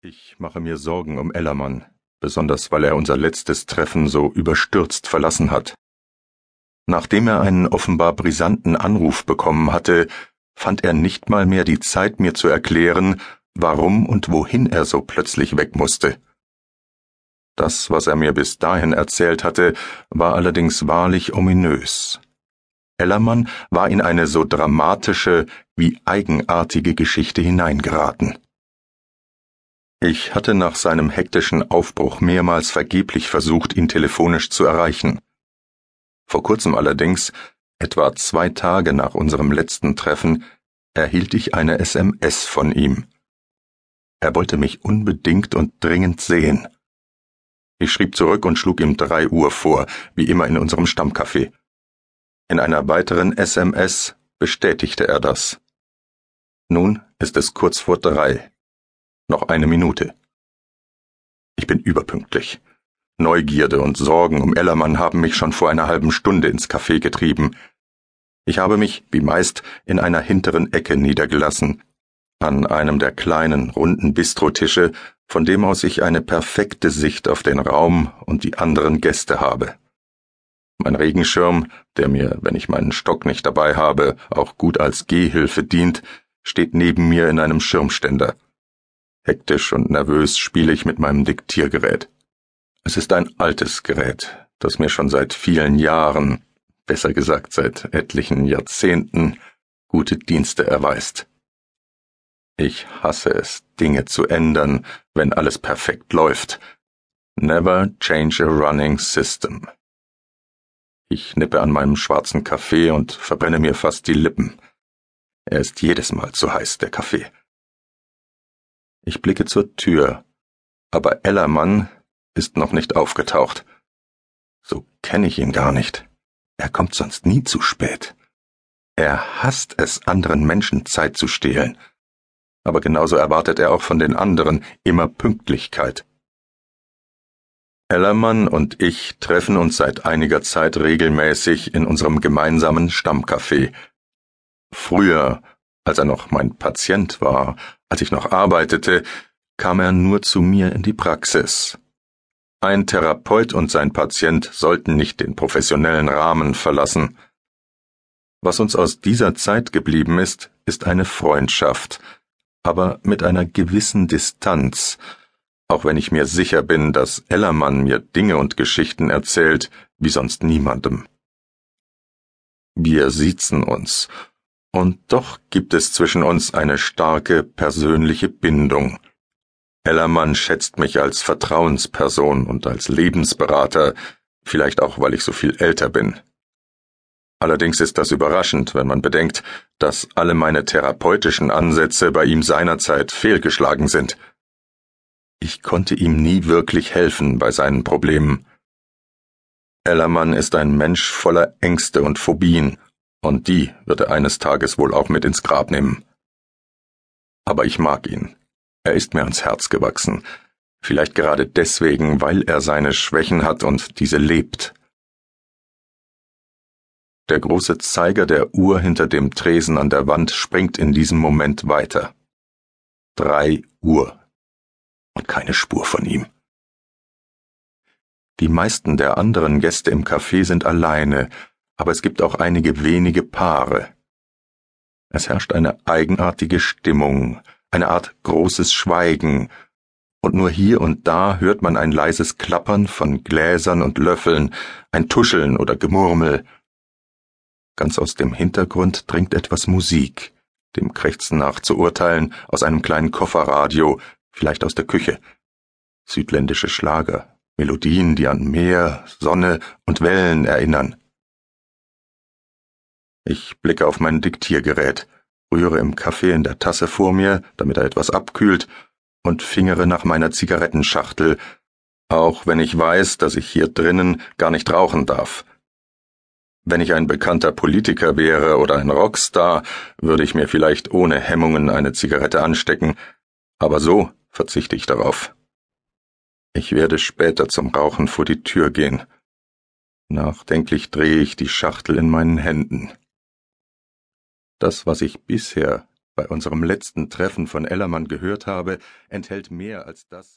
Ich mache mir Sorgen um Ellermann, besonders weil er unser letztes Treffen so überstürzt verlassen hat. Nachdem er einen offenbar brisanten Anruf bekommen hatte, fand er nicht mal mehr die Zeit, mir zu erklären, warum und wohin er so plötzlich weg musste. Das, was er mir bis dahin erzählt hatte, war allerdings wahrlich ominös. Ellermann war in eine so dramatische wie eigenartige Geschichte hineingeraten. Ich hatte nach seinem hektischen Aufbruch mehrmals vergeblich versucht, ihn telefonisch zu erreichen. Vor kurzem allerdings, etwa zwei Tage nach unserem letzten Treffen, erhielt ich eine SMS von ihm. Er wollte mich unbedingt und dringend sehen. Ich schrieb zurück und schlug ihm drei Uhr vor, wie immer in unserem Stammcafé. In einer weiteren SMS bestätigte er das. Nun ist es kurz vor drei. Noch eine Minute. Ich bin überpünktlich. Neugierde und Sorgen um Ellermann haben mich schon vor einer halben Stunde ins Café getrieben. Ich habe mich, wie meist, in einer hinteren Ecke niedergelassen, an einem der kleinen, runden Bistrotische, von dem aus ich eine perfekte Sicht auf den Raum und die anderen Gäste habe. Mein Regenschirm, der mir, wenn ich meinen Stock nicht dabei habe, auch gut als Gehhilfe dient, steht neben mir in einem Schirmständer. Hektisch und nervös spiele ich mit meinem Diktiergerät. Es ist ein altes Gerät, das mir schon seit vielen Jahren, besser gesagt seit etlichen Jahrzehnten, gute Dienste erweist. Ich hasse es, Dinge zu ändern, wenn alles perfekt läuft. Never change a running system. Ich nippe an meinem schwarzen Kaffee und verbrenne mir fast die Lippen. Er ist jedes Mal zu heiß, der Kaffee. Ich blicke zur Tür, aber Ellermann ist noch nicht aufgetaucht. So kenne ich ihn gar nicht. Er kommt sonst nie zu spät. Er hasst es, anderen Menschen Zeit zu stehlen. Aber genauso erwartet er auch von den anderen immer Pünktlichkeit. Ellermann und ich treffen uns seit einiger Zeit regelmäßig in unserem gemeinsamen Stammcafé. Früher, als er noch mein Patient war, als ich noch arbeitete, kam er nur zu mir in die Praxis. Ein Therapeut und sein Patient sollten nicht den professionellen Rahmen verlassen. Was uns aus dieser Zeit geblieben ist, ist eine Freundschaft, aber mit einer gewissen Distanz, auch wenn ich mir sicher bin, dass Ellermann mir Dinge und Geschichten erzählt, wie sonst niemandem. Wir siezen uns und doch gibt es zwischen uns eine starke persönliche Bindung. Ellermann schätzt mich als Vertrauensperson und als Lebensberater, vielleicht auch, weil ich so viel älter bin. Allerdings ist das überraschend, wenn man bedenkt, dass alle meine therapeutischen Ansätze bei ihm seinerzeit fehlgeschlagen sind. Ich konnte ihm nie wirklich helfen bei seinen Problemen. Ellermann ist ein Mensch voller Ängste und Phobien, und die wird er eines Tages wohl auch mit ins Grab nehmen. Aber ich mag ihn. Er ist mir ans Herz gewachsen. Vielleicht gerade deswegen, weil er seine Schwächen hat und diese lebt. Der große Zeiger der Uhr hinter dem Tresen an der Wand springt in diesem Moment weiter. Drei Uhr. Und keine Spur von ihm. Die meisten der anderen Gäste im Café sind alleine, aber es gibt auch einige wenige Paare. Es herrscht eine eigenartige Stimmung, eine Art großes Schweigen, und nur hier und da hört man ein leises Klappern von Gläsern und Löffeln, ein Tuscheln oder Gemurmel. Ganz aus dem Hintergrund dringt etwas Musik, dem Krächzen nach zu urteilen, aus einem kleinen Kofferradio, vielleicht aus der Küche. Südländische Schlager, Melodien, die an Meer, Sonne und Wellen erinnern. Ich blicke auf mein Diktiergerät, rühre im Kaffee in der Tasse vor mir, damit er etwas abkühlt, und fingere nach meiner Zigarettenschachtel, auch wenn ich weiß, dass ich hier drinnen gar nicht rauchen darf. Wenn ich ein bekannter Politiker wäre oder ein Rockstar, würde ich mir vielleicht ohne Hemmungen eine Zigarette anstecken, aber so verzichte ich darauf. Ich werde später zum Rauchen vor die Tür gehen. Nachdenklich drehe ich die Schachtel in meinen Händen. Das, was ich bisher bei unserem letzten Treffen von Ellermann gehört habe, enthält mehr als das